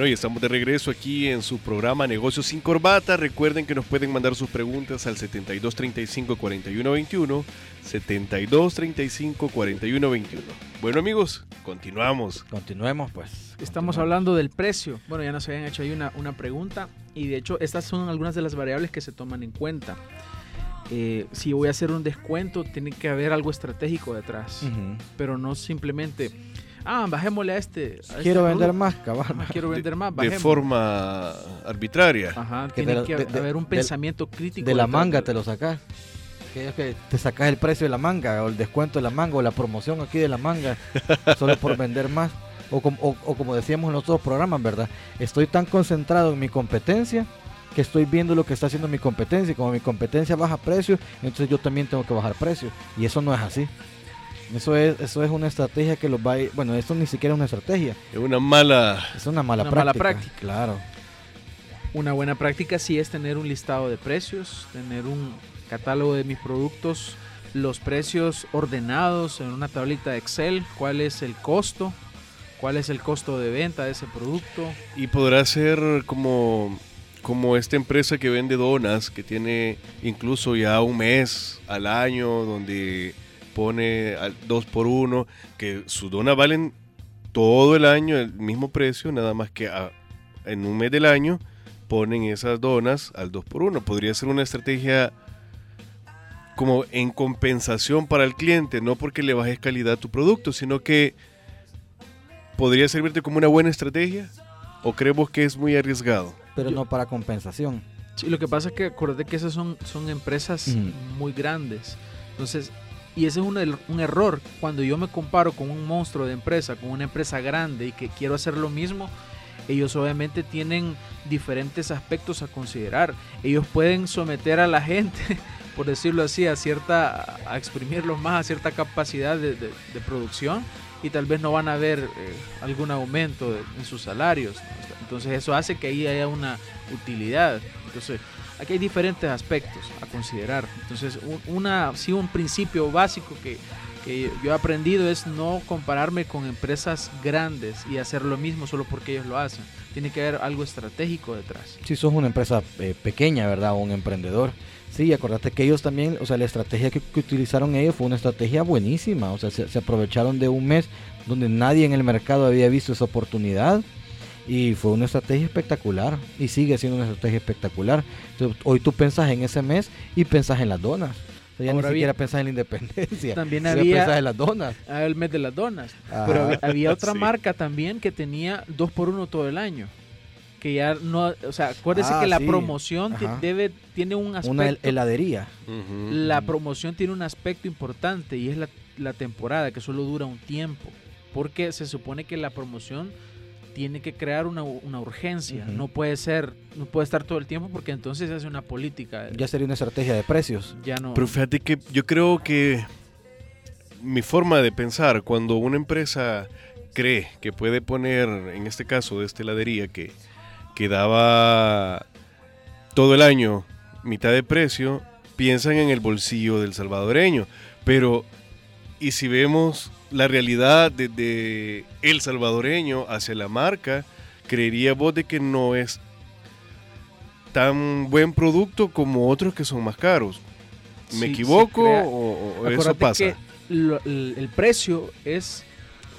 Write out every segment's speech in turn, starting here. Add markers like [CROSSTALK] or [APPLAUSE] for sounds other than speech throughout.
Bueno, y estamos de regreso aquí en su programa Negocios sin Corbata. Recuerden que nos pueden mandar sus preguntas al 7235 4121, 7235 4121. Bueno, amigos, continuamos. Continuemos, pues. Estamos hablando del precio. Bueno, ya nos habían hecho ahí una, una pregunta y de hecho estas son algunas de las variables que se toman en cuenta. Eh, si voy a hacer un descuento, tiene que haber algo estratégico detrás, pero no simplemente, ah, bajémosle a este. a este Quiero vender más. Ah, quiero vender más, De bajemos. forma arbitraria. Ajá, Que tiene de la- que de- de- haber un de- pensamiento crítico. De la detrás manga de- te lo sacas. Que es que te sacas el precio de la manga, o el descuento de la manga, o la promoción aquí de la manga, [LAUGHS] solo por vender más. O, com- o- o como decíamos en los otros programas, ¿verdad? Estoy tan concentrado en mi competencia que estoy viendo lo que está haciendo mi competencia. Y como mi competencia baja precio, entonces yo también tengo que bajar precio. Y eso no es así. Eso es, eso es una estrategia que los va a ir- Bueno, esto ni siquiera es una estrategia. Es una mala... Es una mala Una práctica. mala práctica. Claro. Una buena práctica sí es tener un listado de precios, tener un catálogo de mis productos, los precios ordenados en una tablita de Excel, cuál es el costo, cuál es el costo de venta de ese producto. Y podrá ser como, como esta empresa que vende donas, que tiene incluso ya un mes al año, donde pone al dos por uno, que sus donas valen todo el año el mismo precio, nada más que a- en un mes del año ponen esas donas al 2 por 1 Podría ser una estrategia como en compensación para el cliente, no porque le bajes calidad a tu producto, sino que podría servirte como una buena estrategia o creemos que es muy arriesgado. Pero Yo- no para compensación. Sí, lo que pasa es que acuérdate que esas son, son empresas muy grandes. Entonces, y ese es un, er- un error. Cuando yo me comparo con un monstruo de empresa, con una empresa grande y que quiero hacer lo mismo, ellos obviamente tienen diferentes aspectos a considerar. Ellos pueden someter a la gente, [LAUGHS] por decirlo así, a cierta, a exprimirlos más a cierta capacidad de, producción y tal vez no van a ver eh, algún aumento en sus salarios. Entonces eso hace que ahí haya una utilidad. Entonces aquí hay diferentes aspectos a considerar. Entonces un, una, sí, un principio básico que, que yo he aprendido es no compararme con empresas grandes y hacer lo mismo solo porque ellos lo hacen. Tiene que haber algo estratégico detrás. Si sos una empresa eh, pequeña, ¿verdad? O un emprendedor. Sí, acordate que ellos también, o sea, la estrategia que, que utilizaron ellos fue una estrategia buenísima. O sea, se, se aprovecharon de un mes donde nadie en el mercado había visto esa oportunidad. Y fue una estrategia espectacular. Y sigue siendo una estrategia espectacular. Entonces, hoy tú pensás en ese mes y pensás en las donas. O sea, ya Ahora ni siquiera bien, pensás en la independencia. también había- pensás en las donas. Ah, el mes de las donas. Ajá. Pero había, había [LAUGHS] otra Sí. marca también que tenía dos por uno todo el año. Que ya no, o sea, acuérdese Ah, que la sí. promoción debe, tiene un aspecto. Una hel- heladería. La promoción tiene un aspecto importante y es la, la temporada que solo dura un tiempo. Porque se supone que la promoción tiene que crear una, una urgencia. No puede ser, no puede estar todo el tiempo porque entonces se hace una política. Ya sería una estrategia de precios. ya no. Pero fíjate que yo creo que mi forma de pensar, cuando una empresa cree que puede poner, en este caso de esta heladería, que, que daba todo el año mitad de precio, piensan en el bolsillo del salvadoreño. Pero, y si vemos la realidad desde el salvadoreño hacia la marca, creería vos de que no es tan buen producto como otros que son más caros. ¿Me Sí, equivoco o, o eso pasa? que lo- el, el precio es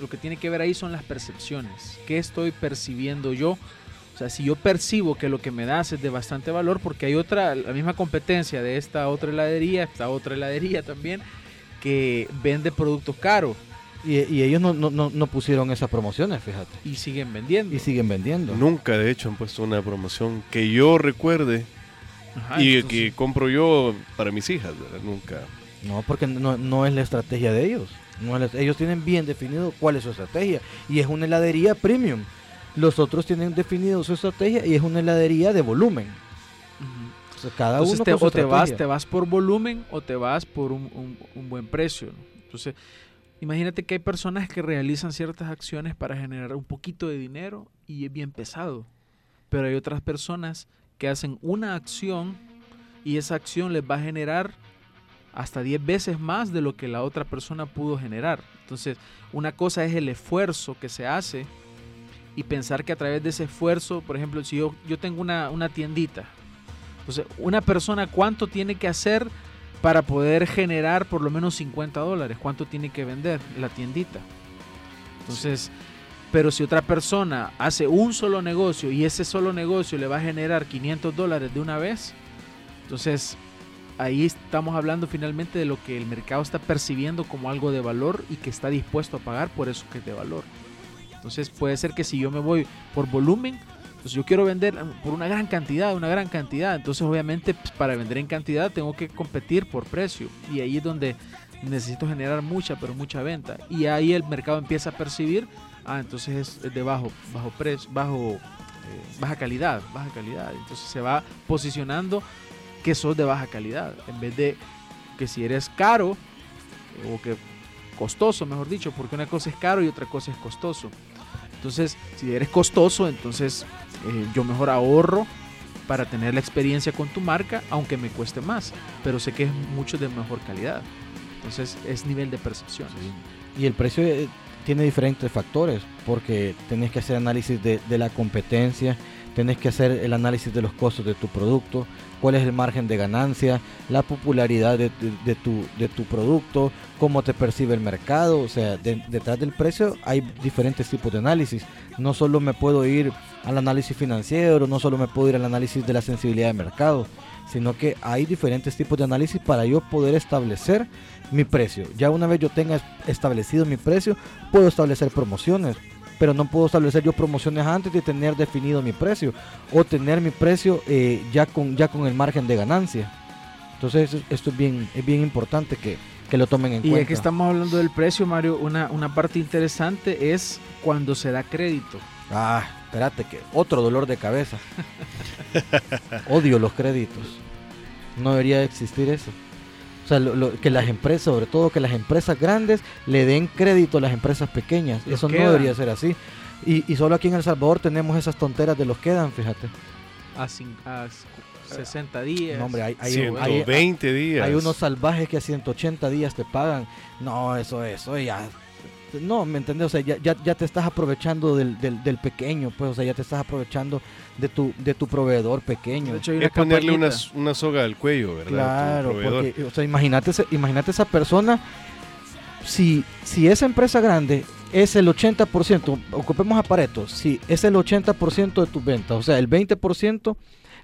lo que tiene que ver ahí son las percepciones. ¿Qué estoy percibiendo yo? O sea, si yo percibo que lo que me das es de bastante valor, porque hay otra, la misma competencia de esta otra heladería, esta otra heladería [LAUGHS] también, que vende productos caros. Y, y ellos no, no, no, no pusieron esas promociones, fíjate. Y siguen vendiendo. Y siguen vendiendo. Nunca, de hecho, han puesto una promoción que yo recuerde Ajá, y entonces- que compro yo para mis hijas, ¿verdad? Nunca. No, porque no, no es la estrategia de ellos. No es la- ellos tienen bien definido cuál es su estrategia. Y es una heladería premium. Los otros tienen definido su estrategia y es una heladería de volumen. Ujú. O sea, cada Entonces uno te- con su o te vas, te vas por volumen o te vas por un, un- un buen precio. ¿no? Entonces, imagínate que hay personas que realizan ciertas acciones para generar un poquito de dinero y es bien pesado. Pero hay otras personas que hacen una acción y esa acción les va a generar hasta 10 veces más de lo que la otra persona pudo generar. Entonces, una cosa es el esfuerzo que se hace y pensar que a través de ese esfuerzo, por ejemplo, si yo, tengo una, una tiendita, entonces, una persona, ¿cuánto tiene que hacer para poder generar por lo menos 50 dólares? ¿Cuánto tiene que vender la tiendita? Entonces, pero si otra persona hace un solo negocio y ese solo negocio le va a generar 500 dólares de una vez, entonces ahí estamos hablando finalmente de lo que el mercado está percibiendo como algo de valor y que está dispuesto a pagar por eso que es de valor. Entonces puede ser que si yo me voy por volumen, pues yo quiero vender por una gran cantidad, una gran cantidad. Entonces obviamente pues, para vender en cantidad tengo que competir por precio. Y ahí es donde necesito generar mucha, pero mucha venta. Y ahí el mercado empieza a percibir, ah, entonces es, es de bajo, bajo precio, bajo, eh, baja calidad, baja calidad. Entonces se va posicionando que sos de baja calidad. En vez de que si eres caro, eh, o que costoso, mejor dicho, porque una cosa es caro y otra cosa es costoso. Entonces, si eres costoso, entonces eh, yo mejor ahorro para tener la experiencia con tu marca, aunque me cueste más, pero sé que es mucho de mejor calidad. Entonces, es nivel de percepción. Y el precio eh, tiene diferentes factores, porque tenés que hacer análisis de, de la competencia, tenés que hacer el análisis de los costos de tu producto, cuál es el margen de ganancia, la popularidad de, de- de tu, de tu producto, cómo te percibe el mercado. O sea, de- detrás del precio hay diferentes tipos de análisis. No solo me puedo ir al análisis financiero, no solo me puedo ir al análisis de la sensibilidad de mercado, sino que hay diferentes tipos de análisis para yo poder establecer mi precio. Ya una vez yo tenga es- establecido mi precio, puedo establecer promociones, pero no puedo establecer yo promociones antes de tener definido mi precio o tener mi precio eh, ya con ya con el margen de ganancia. Entonces esto es bien es bien importante que, que lo tomen en Y cuenta. ya que estamos hablando del precio, Mario, una, una parte interesante es cuando se da crédito. Ah, espérate que otro dolor de cabeza. Odio los créditos. No debería existir eso. O sea, lo- lo- que las empresas, sobre todo que las empresas grandes le den crédito a las empresas pequeñas. Los eso quedan. no debería ser así. Y, y solo aquí en El Salvador tenemos esas tonteras de los quedan, fíjate. A, cin- a 60 días. No, hombre, hay, hay, hay- 120 días. hay unos salvajes que a 180 días te pagan. No, eso, eso ya. No, ¿me entiendes? O sea, ya, ya, ya te estás aprovechando del, del, del pequeño, pues, o sea, ya te estás aprovechando de tu, de tu proveedor pequeño. De hecho, hay una Es ponerle una, una soga al cuello, ¿verdad? Claro, porque, o sea, imagínate, imagínate esa persona, si, si esa empresa grande es el 80%, ocupemos a Pareto, si es el 80% de tus ventas, o sea, el 20%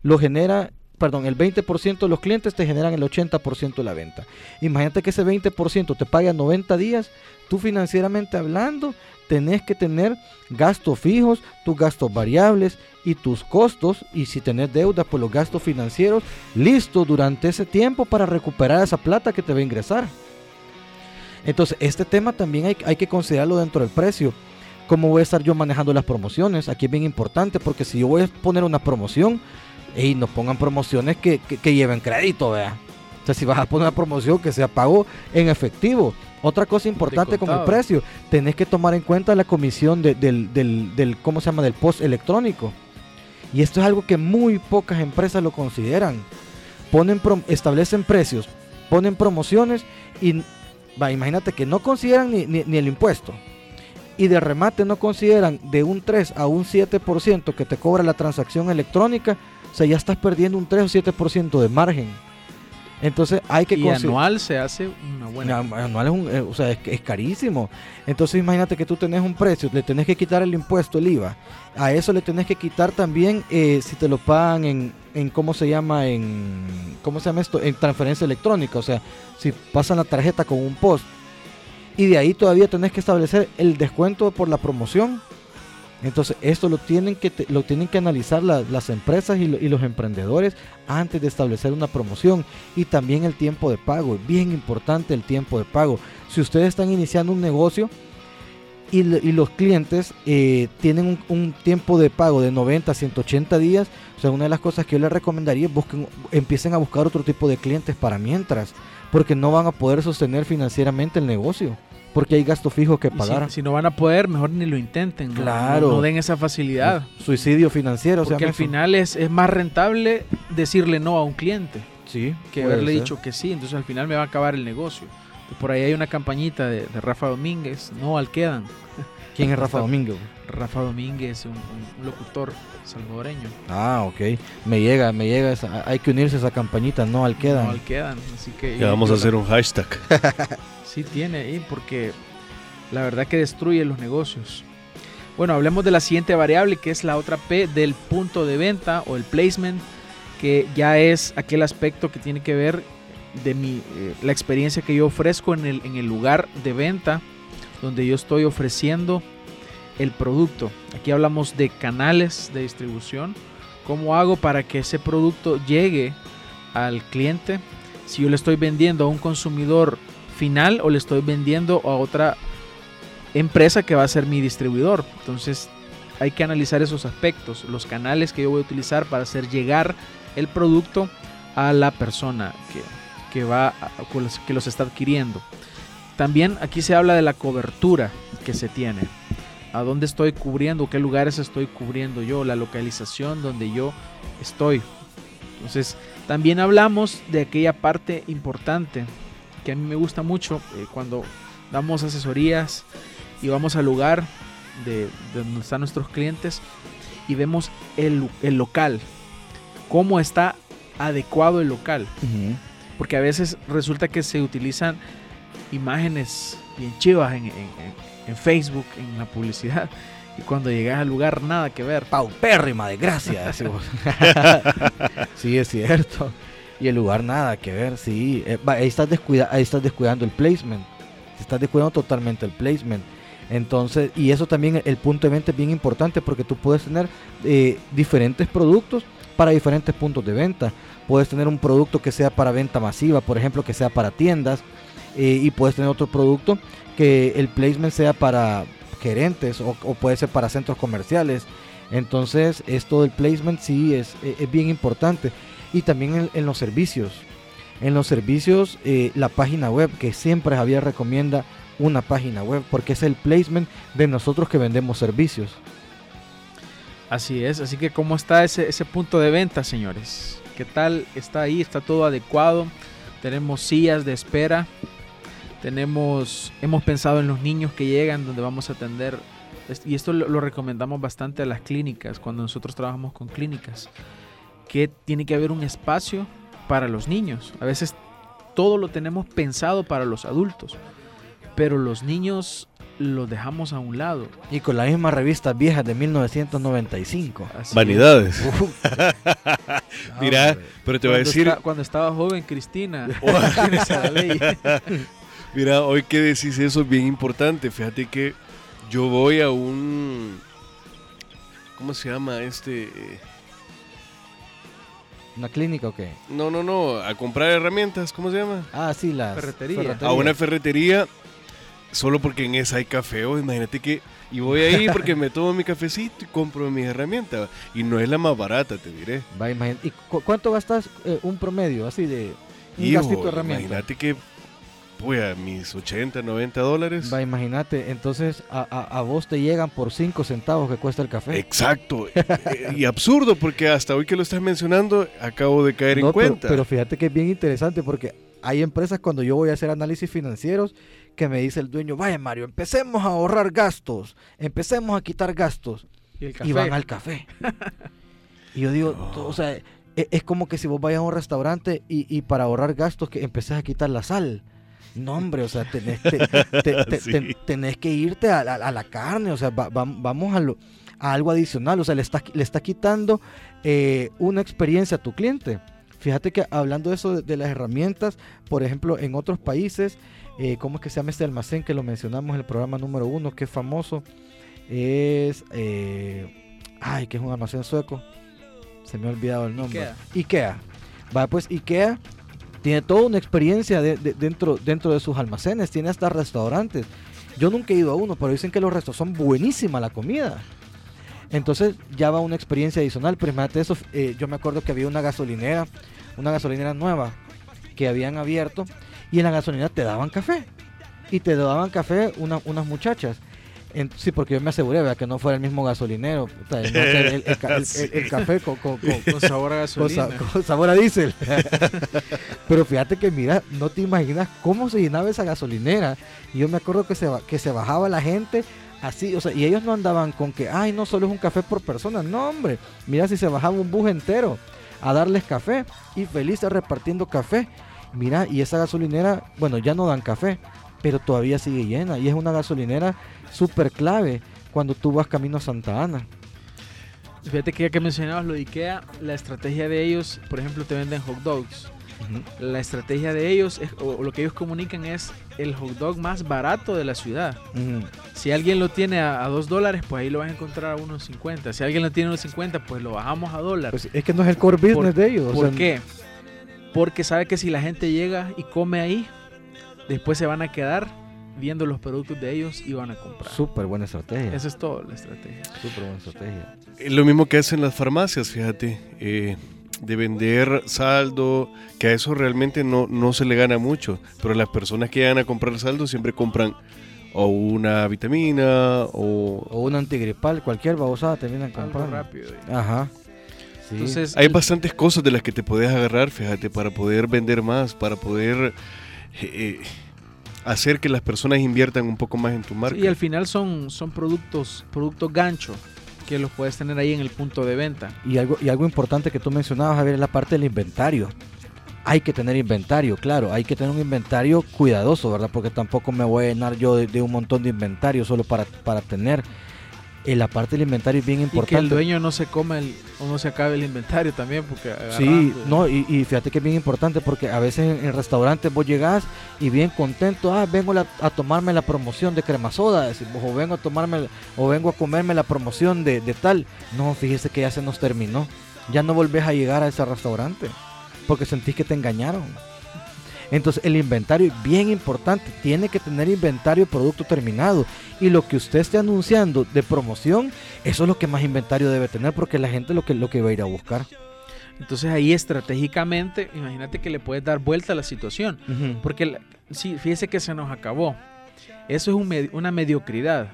lo genera, perdón, el 20% de los clientes te generan el 80% de la venta. Imagínate que ese 20% te pague a 90 días, tú financieramente hablando, tenés que tener gastos fijos, tus gastos variables y tus costos, y si tenés deuda, pues los gastos financieros, listos durante ese tiempo para recuperar esa plata que te va a ingresar. Entonces, este tema también hay, hay que considerarlo dentro del precio. ¿Cómo voy a estar yo manejando las promociones? Aquí es bien importante porque si yo voy a poner una promoción, y no pongan promociones que, que- que lleven crédito, vea. O sea, si vas a poner una promoción que sea pago en efectivo. Otra cosa importante con el precio, tenés que tomar en cuenta la comisión de- del, del, del, ¿cómo se llama? Del post electrónico. Y esto es algo que muy pocas empresas lo consideran. Ponen establecen precios, ponen promociones y va, imagínate que no consideran ni, ni- ni el impuesto. Y de remate no consideran de un 3 a un 7% que te cobra la transacción electrónica. O sea, ya estás perdiendo un 3 o 7% de margen. Entonces hay que Y anual se hace una buena. anual es, un- eh, o sea, es, es carísimo. Entonces imagínate que tú tenés un precio, le tenés que quitar el impuesto, el IVA. A eso le tenés que quitar también eh, si te lo pagan en, en, ¿cómo se llama? En, ¿cómo se llama esto? En transferencia electrónica. O sea, si pasan la tarjeta con un post Y de ahí todavía tenés que establecer el descuento por la promoción. Entonces, esto lo tienen que, lo tienen que analizar la- las empresas y, lo- y los emprendedores antes de establecer una promoción. Y también el tiempo de pago. Bien importante el tiempo de pago. Si ustedes están iniciando un negocio y, los clientes eh, tienen un, un tiempo de pago de 90 a 180 días, o sea, una de las cosas que yo les recomendaría es busquen, empiecen a buscar otro tipo de clientes para mientras, porque no van a poder sostener financieramente el negocio, porque hay gastos fijos que si- pagar. Si, no van a poder, mejor ni lo intenten. Claro. No, no den esa facilidad. Suicidio financiero, Porque al eso. final es, es más rentable decirle no a un cliente sí, que haberle ser. dicho que sí. Entonces al final me va a acabar el negocio. Por ahí hay una campañita de, de Rafa Domínguez, no al quedan. ¿Quién es Rafa Domingo? Rafa Domínguez, un, un locutor salvadoreño. Ah, ok. Me llega, me llega. Esa, hay que unirse a esa campañita, no al No quedan. al quedan. Así que Ya vamos a hacer un hashtag. [LAUGHS] Sí tiene ahí porque la verdad que destruye los negocios. Bueno, hablemos de la siguiente variable que es la otra P del punto de venta o el placement, que ya es aquel aspecto que tiene que ver de mi, eh, la experiencia que yo ofrezco en el, en el lugar de venta donde yo estoy ofreciendo el producto. Aquí hablamos de canales de distribución. ¿Cómo hago para que ese producto llegue al cliente? Si yo le estoy vendiendo a un consumidor final o le estoy vendiendo a otra empresa que va a ser mi distribuidor. Entonces hay que analizar esos aspectos, los canales que yo voy a utilizar para hacer llegar el producto a la persona que, que va que los está adquiriendo. También aquí se habla de la cobertura que se tiene. A dónde estoy cubriendo, qué lugares estoy cubriendo yo, la localización donde yo estoy. Entonces, también hablamos de aquella parte importante que a mí me gusta mucho eh, cuando damos asesorías y vamos al lugar de, de donde están nuestros clientes y vemos el, el local, cómo está adecuado el local. Porque a veces resulta que se utilizan imágenes bien chivas en, en- en- en Facebook, en la publicidad. Y cuando llegas al lugar, nada que ver. paupérrima de gracia. decimos. [LAUGHS] sí, es cierto. Y el lugar nada que ver, sí. Eh, ahí, estás descuida- ahí estás descuidando el placement. Estás descuidando totalmente el placement. Entonces, y eso también, el punto de venta es bien importante porque tú puedes tener eh, diferentes productos para diferentes puntos de venta. Puedes tener un producto que sea para venta masiva, por ejemplo, que sea para tiendas. Eh, y puedes tener otro producto que el placement sea para gerentes o, puede ser para centros comerciales. Entonces, esto del placement sí es, eh, es bien importante. Y también en, en los servicios. En los servicios, eh, la página web, que siempre Javier recomienda una página web, porque es el placement de nosotros que vendemos servicios. Así es, así que ¿cómo está ese, ese punto de venta, señores? ¿Qué tal? ¿Está ahí? ¿Está todo adecuado? Tenemos sillas de espera. Tenemos, hemos pensado en los niños que llegan donde vamos a atender. Y esto lo recomendamos bastante a las clínicas, cuando nosotros trabajamos con clínicas. Que tiene que haber un espacio para los niños. A veces todo lo tenemos pensado para los adultos. Pero los niños los dejamos a un lado. Y con la misma revista vieja de 1995. Así Vanidades. [LAUGHS] Mira, Hombre. pero te voy a Cuando decir, cuando estaba joven, Cristina. [LAUGHS] [LAUGHS] mira, hoy que decís eso es bien importante. Fíjate que yo voy a un, ¿cómo se llama este? Eh, ¿Una clínica o qué? No, no, no, a comprar herramientas, ¿cómo se llama? Ah, sí, las Ferretería. A una ferretería, solo porque en esa hay café. o imagínate que, y voy ahí [LAUGHS] porque me tomo mi cafecito y compro mis herramientas. Y no es la más barata, te diré. Va, imagina- ¿Y cu- cuánto gastas eh, un promedio así de un Hijo, gastito de herramienta? imagínate que, pues, a mis 80, 90 dólares. Va, imagínate, entonces a, a- a vos te llegan por 5 centavos que cuesta el café. Exacto. [LAUGHS] Eh, y absurdo, porque hasta hoy que lo estás mencionando, acabo de caer No, en pero, cuenta. pero fíjate que es bien interesante porque hay empresas cuando yo voy a hacer análisis financieros que me dice el dueño, vaya Mario, empecemos a ahorrar gastos, empecemos a quitar gastos Y el y van al café. [LAUGHS] y yo digo, No. o sea, e- es, como que si vos vayas a un restaurante y, y para ahorrar gastos que empecés a quitar la sal. No, hombre, o sea, tenés, te- te- [LAUGHS] te- Sí. te- tenés que irte a, la- a la carne, o sea, va- va- vamos a, lo- a algo adicional, o sea, le está, le está quitando eh, una experiencia a tu cliente. fíjate que hablando de eso de, de las herramientas, por ejemplo, en otros países, eh, ¿cómo es que se llama este almacén que lo mencionamos en el programa número uno, que es famoso? Es, eh, ay, que es un almacén sueco. Se me ha olvidado el nombre. Ikea. Ikea. Va, pues Ikea tiene toda una experiencia de- de- dentro, dentro de sus almacenes, tiene hasta restaurantes. Yo nunca he ido a uno, pero dicen que los restos son buenísima la comida. Entonces ya va una experiencia adicional. Pero imagínate eso, eh, yo me acuerdo que había una gasolinera, una gasolinera nueva que habían abierto y en la gasolinera te daban café. Y te daban café una- unas muchachas. En- sí, porque yo me aseguré ¿verdad? que no fuera el mismo gasolinero. O sea, no sé, el, el ca- [LAUGHS] el- el- el café con, con- con- Con sabor a gasolina. con sabor a diésel. [LAUGHS] Pero fíjate que, mira, no te imaginas cómo se llenaba esa gasolinera. Y yo me acuerdo que se, que se bajaba la gente así, o sea, y ellos no andaban con que, ay, no, solo es un café por persona. No, hombre, mira si se bajaba un bus entero a darles café y felices repartiendo café. Mira, y esa gasolinera, bueno, ya no dan café, pero todavía sigue llena. Y es una gasolinera súper clave cuando tú vas camino a Santa Ana. Fíjate que ya que mencionabas lo de Ikea, la estrategia de ellos, por ejemplo, te venden hot dogs. La estrategia de ellos, es, o lo que ellos comunican es el hot dog más barato de la ciudad. Si alguien lo tiene a, a dos dólares, pues ahí lo vas a encontrar a unos 50. Si alguien lo tiene a unos 50, pues lo bajamos a dólar. Pues es que no es el core business ¿Por- de ellos. o ¿Por sea, qué? Porque sabe que si la gente llega y come ahí, después se van a quedar viendo los productos de ellos y van a comprar. Súper buena estrategia. Esa es toda la estrategia. Súper buena estrategia. Es lo mismo que hacen las farmacias, fíjate, eh, de vender saldo, que a eso realmente no, no se le gana mucho, pero las personas que llegan a comprar saldo siempre compran o una vitamina o... O un antigripal, cualquier babosada terminan Algo comprando. rápido. y- Ajá. Sí. Entonces, Hay el- bastantes cosas de las que te puedes agarrar, fíjate, para poder vender más, para poder eh, hacer que las personas inviertan un poco más en tu marca. y al final son, son productos, productos gancho que los puedes tener ahí en el punto de venta. Y algo, y algo importante que tú mencionabas, Javier, es la parte del inventario. Hay que tener inventario, claro, hay que tener un inventario cuidadoso, ¿verdad? Porque tampoco me voy a llenar yo de, de un montón de inventario solo para, para tener. Eh, la parte del inventario es bien Y que el importante. dueño no se coma el, o no se acabe el inventario también, porque Sí, no, y, y fíjate que es bien importante porque a veces en, en restaurantes vos llegás y bien contento, ah, vengo la- a tomarme la promoción de crema soda, o vengo a tomarme, o vengo a comerme la promoción de, de tal. No, fíjese que ya se nos terminó. Ya no volvés a llegar a ese restaurante porque sentís que te engañaron. Entonces el inventario es bien importante, tiene que tener inventario de producto terminado y lo que usted esté anunciando de promoción, eso es lo que más inventario debe tener porque la gente lo que lo que va a ir a buscar. Entonces ahí estratégicamente, imagínate que le puedes dar vuelta a la situación. Porque sí, fíjese que se nos acabó. Eso es un una mediocridad.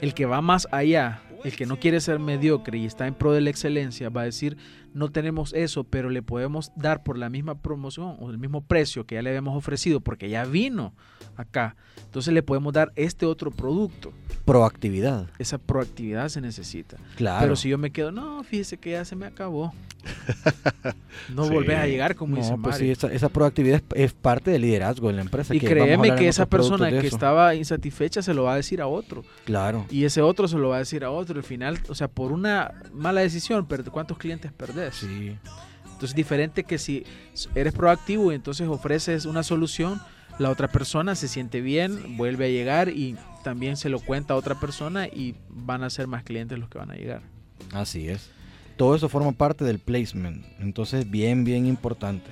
El que va más allá, el que no quiere ser mediocre y está en pro de la excelencia, va a decir, no tenemos eso, pero le podemos dar por la misma promoción o el mismo precio que ya le habíamos ofrecido, porque ya vino acá. Entonces le podemos dar este otro producto. Proactividad. Esa proactividad se necesita. Claro. Pero si yo me quedo, no, fíjese que ya se me acabó. [LAUGHS] No Sí. volvés a llegar como dice no, pues Mario. sí, esa, esa proactividad es, es parte del liderazgo de la empresa. Y que créeme que esa persona que estaba insatisfecha se lo va a decir a otro. Claro. Y ese otro se lo va a decir a otro. Al final, o sea, por una mala decisión, pero ¿cuántos clientes perdés? Sí. Entonces, diferente que si eres proactivo y entonces ofreces una solución, la otra persona se siente bien, vuelve a llegar y también se lo cuenta a otra persona y van a ser más clientes los que van a llegar. Así es. Todo eso forma parte del placement. Entonces, bien, bien importante.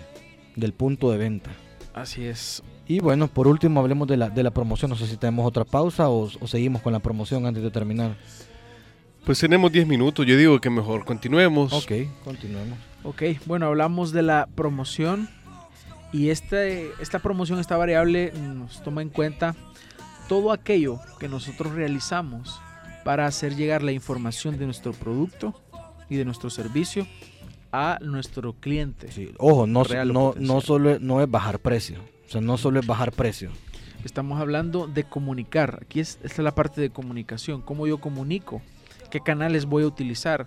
Del punto de venta. Así es. Y bueno, por último, hablemos de la, de la promoción. No sé si tenemos otra pausa o, o seguimos con la promoción antes de terminar. Pues tenemos 10 minutos, yo digo que mejor continuemos. Ok, continuemos. Ok, bueno, hablamos de la promoción y este, esta promoción, esta variable nos toma en cuenta todo aquello que nosotros realizamos para hacer llegar la información de nuestro producto y de nuestro servicio a nuestro cliente. Sí, Ojo, no, solo es- no es bajar precio. O sea, no solo es bajar precio. Estamos hablando de comunicar. Aquí es, esta es la parte de comunicación. ¿Cómo yo comunico? ¿Qué canales voy a utilizar?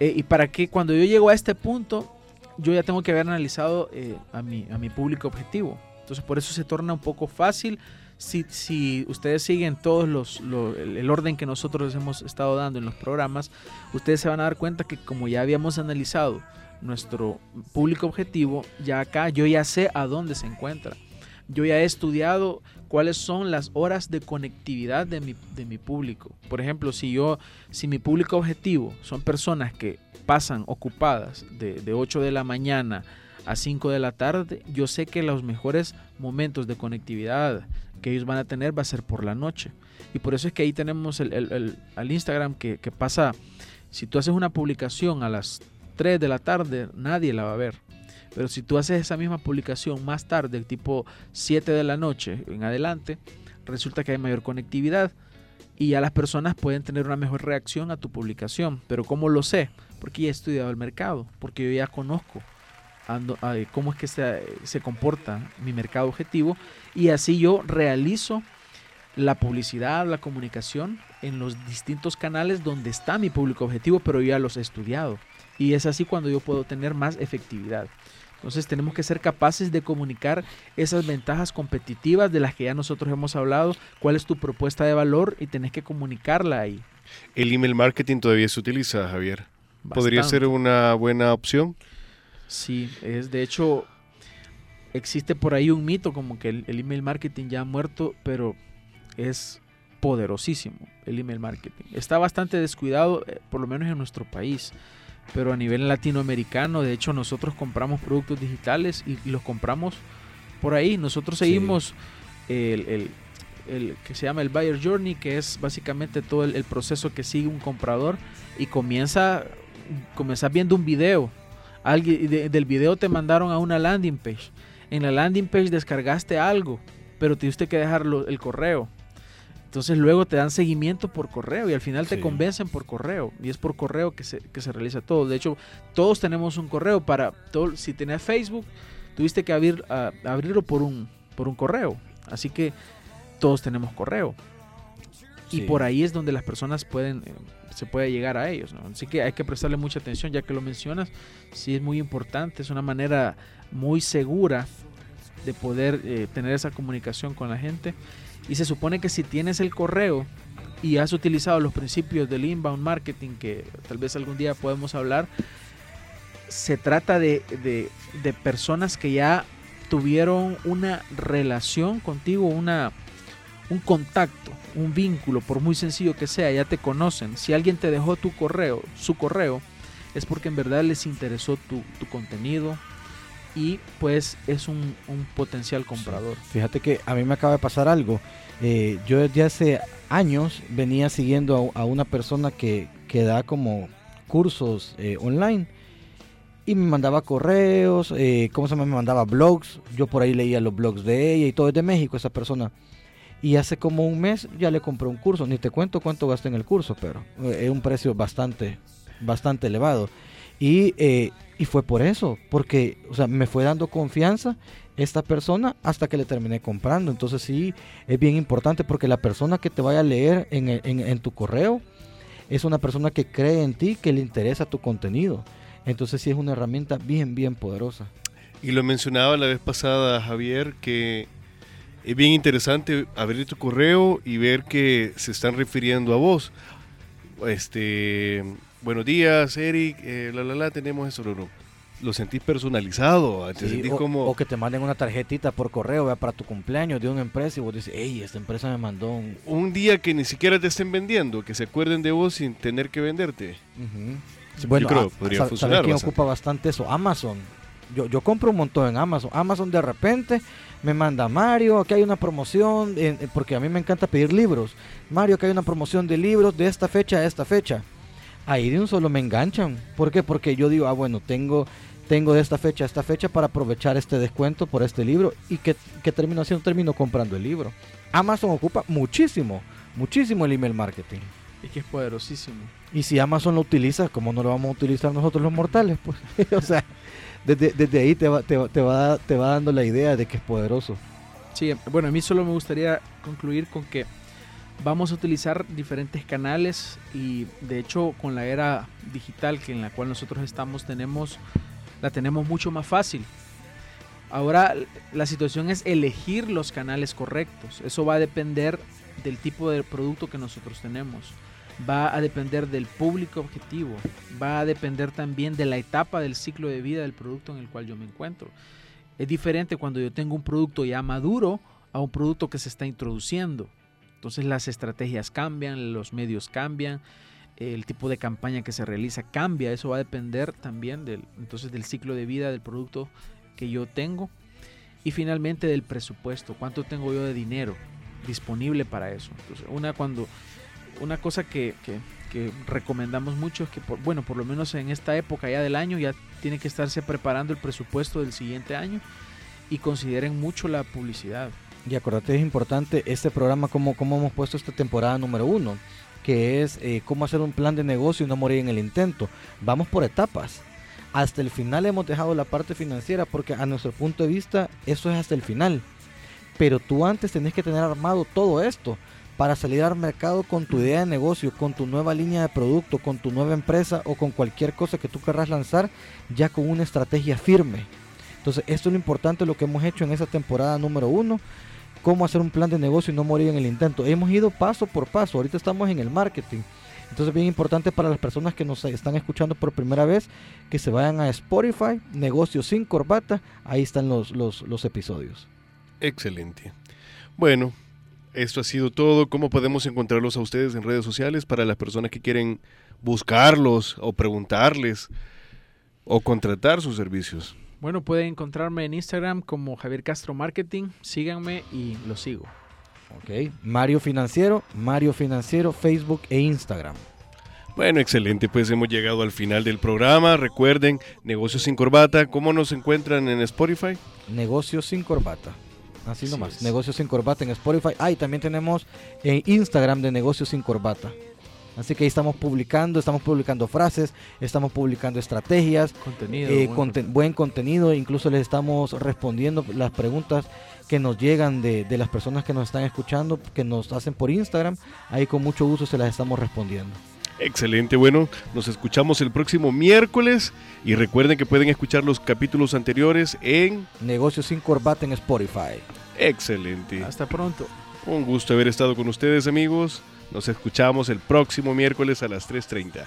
Eh, y para que cuando yo llego a este punto, yo ya tengo que haber analizado eh, a, mi, a mi público objetivo. Entonces por eso se torna un poco fácil si, ustedes siguen todos los, lo- el orden que nosotros hemos estado dando en los programas, ustedes se van a dar cuenta que como ya habíamos analizado nuestro público objetivo, ya acá yo ya sé a dónde se encuentra. Yo ya he estudiado cuáles son las horas de conectividad de mi, de mi público. Por ejemplo, si yo, si mi público objetivo son personas que pasan ocupadas de, de 8 de la mañana a 5 de la tarde, yo sé que los mejores momentos de conectividad que ellos van a tener va a ser por la noche. Y por eso es que ahí tenemos el, el- el- Instagram que, que pasa, si tú haces una publicación a las 3 de la tarde, nadie la va a ver. Pero si tú haces esa misma publicación más tarde, tipo 7 de la noche en adelante, resulta que hay mayor conectividad y ya las personas pueden tener una mejor reacción a tu publicación. Pero ¿cómo lo sé? Porque ya he estudiado el mercado, porque yo ya conozco ando- a- cómo es que se, se comporta mi mercado objetivo y así yo realizo la publicidad, la comunicación en los distintos canales donde está mi público objetivo, pero ya los he estudiado. Y es así cuando yo puedo tener más efectividad. Entonces tenemos que ser capaces de comunicar esas ventajas competitivas de las que ya nosotros hemos hablado, cuál es tu propuesta de valor y tenés que comunicarla ahí. El email marketing todavía se utiliza, Javier. ¿Podría ser una buena opción? Sí, es de hecho, existe por ahí un mito como que el, el email marketing ya ha muerto, pero es poderosísimo el email marketing. Está bastante descuidado, eh, por lo menos en nuestro país, pero a nivel latinoamericano, de hecho nosotros compramos productos digitales y, y los compramos por ahí. Nosotros Sí. seguimos el, el- el que se llama el Buyer Journey, que es básicamente todo el, el proceso que sigue un comprador y comienza, comienzas viendo un video. Alguien, de- del video te mandaron a una landing page. En la landing page descargaste algo, pero tuviste que dejarlo el correo. Entonces luego te dan seguimiento por correo y al final te Sí. convencen por correo. Y es por correo que se, que se realiza todo. De hecho, todos tenemos un correo para todo. Si tenés Facebook, tuviste que abrir, a- abrirlo por un, por un correo. Así que todos tenemos correo. Y por ahí es donde las personas pueden, eh, se puede llegar a ellos. ¿no? Así que hay que prestarle mucha atención, ya que lo mencionas. Sí es muy importante, es una manera muy segura de poder eh, tener esa comunicación con la gente. Y se supone que si tienes el correo y has utilizado los principios del inbound marketing, que tal vez algún día podemos hablar, se trata de, de- de personas que ya tuvieron una relación contigo, una, un contacto, un vínculo, por muy sencillo que sea, ya te conocen. Si alguien te dejó tu correo, su correo, es porque en verdad les interesó tu, tu contenido y pues es un, un potencial comprador. Fíjate que a mí me acaba de pasar algo. Eh, yo desde hace años venía siguiendo a, a una persona que, que da como cursos eh, online y me mandaba correos, eh, ¿cómo se llama? Me mandaba blogs. Yo por ahí leía los blogs de ella y todo es de México esa persona. Y hace como un mes ya le compré un curso. Ni te cuento cuánto gasté en el curso, pero eh, es un precio bastante, bastante elevado. Y, eh, y fue por eso, porque o sea, me fue dando confianza esta persona hasta que le terminé comprando. Entonces sí, es bien importante porque la persona que te vaya a leer en, en- en tu correo es una persona que cree en ti, que le interesa tu contenido. Entonces sí es una herramienta bien, bien poderosa. Y lo mencionaba la vez pasada, Javier, que es bien interesante abrir tu correo y ver que se están refiriendo a vos. Este, buenos días, Eric, eh, la, la, la, tenemos eso, lo, sentís personalizado, te Sí, sentís o, como... o que te manden una tarjetita por correo ¿verdad? para tu cumpleaños de una empresa y vos dices, hey, esta empresa me mandó un... Un día que ni siquiera te estén vendiendo, que se acuerden de vos sin tener que venderte. Sí, Yo creo ah, podría ¿sabe- funcionar ¿sabe quién bastante. ocupa bastante eso? Amazon. Yo, yo compro un montón en Amazon. Amazon de repente me manda Mario, aquí hay una promoción, en- porque a mí me encanta pedir libros. Mario, aquí hay una promoción de libros de esta fecha a esta fecha. Ahí de un solo me enganchan. ¿Por qué? Porque yo digo, ah, bueno, tengo, tengo de esta fecha a esta fecha para aprovechar este descuento por este libro. ¿Y que, que termino haciendo? Termino comprando el libro. Amazon ocupa muchísimo, muchísimo el email marketing. Y que es poderosísimo. Y si Amazon lo utiliza, ¿cómo no lo vamos a utilizar nosotros los mortales? Pues, [LAUGHS] o sea, desde, desde ahí te va, te, va- te va, te va dando la idea de que es poderoso. Sí, bueno, a mí solo me gustaría concluir con que vamos a utilizar diferentes canales y de hecho con la era digital que en la cual nosotros estamos tenemos la tenemos mucho más fácil. Ahora la situación es elegir los canales correctos. Eso va a depender del tipo de producto que nosotros tenemos. Va a depender del público objetivo. Va a depender también de la etapa del ciclo de vida del producto en el cual yo me encuentro. Es diferente cuando yo tengo un producto ya maduro a un producto que se está introduciendo. Entonces las estrategias cambian, los medios cambian, el tipo de campaña que se realiza cambia. Eso va a depender también del, entonces del ciclo de vida del producto que yo tengo. Y finalmente del presupuesto, cuánto tengo yo de dinero disponible para eso. Entonces, una, cuando, una cosa que, que, que recomendamos mucho es que, por, bueno, por lo menos en esta época ya del año ya tiene que estarse preparando el presupuesto del siguiente año y consideren mucho la publicidad. Y acordate, es importante este programa, como, como hemos puesto esta temporada número uno, que es eh, cómo hacer un plan de negocio y no morir en el intento. Vamos por etapas. Hasta el final hemos dejado la parte financiera porque a nuestro punto de vista eso es hasta el final. Pero tú antes tenés que tener armado todo esto para salir al mercado con tu idea de negocio, con tu nueva línea de producto, con tu nueva empresa o con cualquier cosa que tú querrás lanzar ya con una estrategia firme. Entonces, esto es lo importante, lo que hemos hecho en esa temporada número uno, cómo hacer un plan de negocio y no morir en el intento. Hemos ido paso por paso, ahorita estamos en el marketing. Entonces, bien importante para las personas que nos están escuchando por primera vez, que se vayan a Spotify, Negocios sin Corbata, ahí están los, los, los episodios. Excelente. Bueno, esto ha sido todo. ¿Cómo podemos encontrarlos a ustedes en redes sociales para las personas que quieren buscarlos o preguntarles o contratar sus servicios? Bueno, pueden encontrarme en Instagram como Javier Castro Marketing. Síganme y lo sigo. Ok. Mario Financiero, Mario Financiero, Facebook e Instagram. Bueno, excelente, pues hemos llegado al final del programa. Recuerden, Negocios sin Corbata, ¿cómo nos encuentran en Spotify? Negocios sin Corbata. Así Así nomás. es. Negocios sin Corbata en Spotify. Ah, y también tenemos en Instagram de Negocios sin Corbata. Así que ahí estamos publicando, estamos publicando frases, estamos publicando estrategias, Contenido. eh, buen conte- buen contenido, incluso les estamos respondiendo las preguntas que nos llegan de, de las personas que nos están escuchando, que nos hacen por Instagram, ahí con mucho gusto se las estamos respondiendo. Excelente, bueno, nos escuchamos el próximo miércoles y recuerden que pueden escuchar los capítulos anteriores en... Negocios sin corbata en Spotify. Excelente. Hasta pronto. Un gusto haber estado con ustedes amigos. Nos escuchamos el próximo miércoles a las 3.30.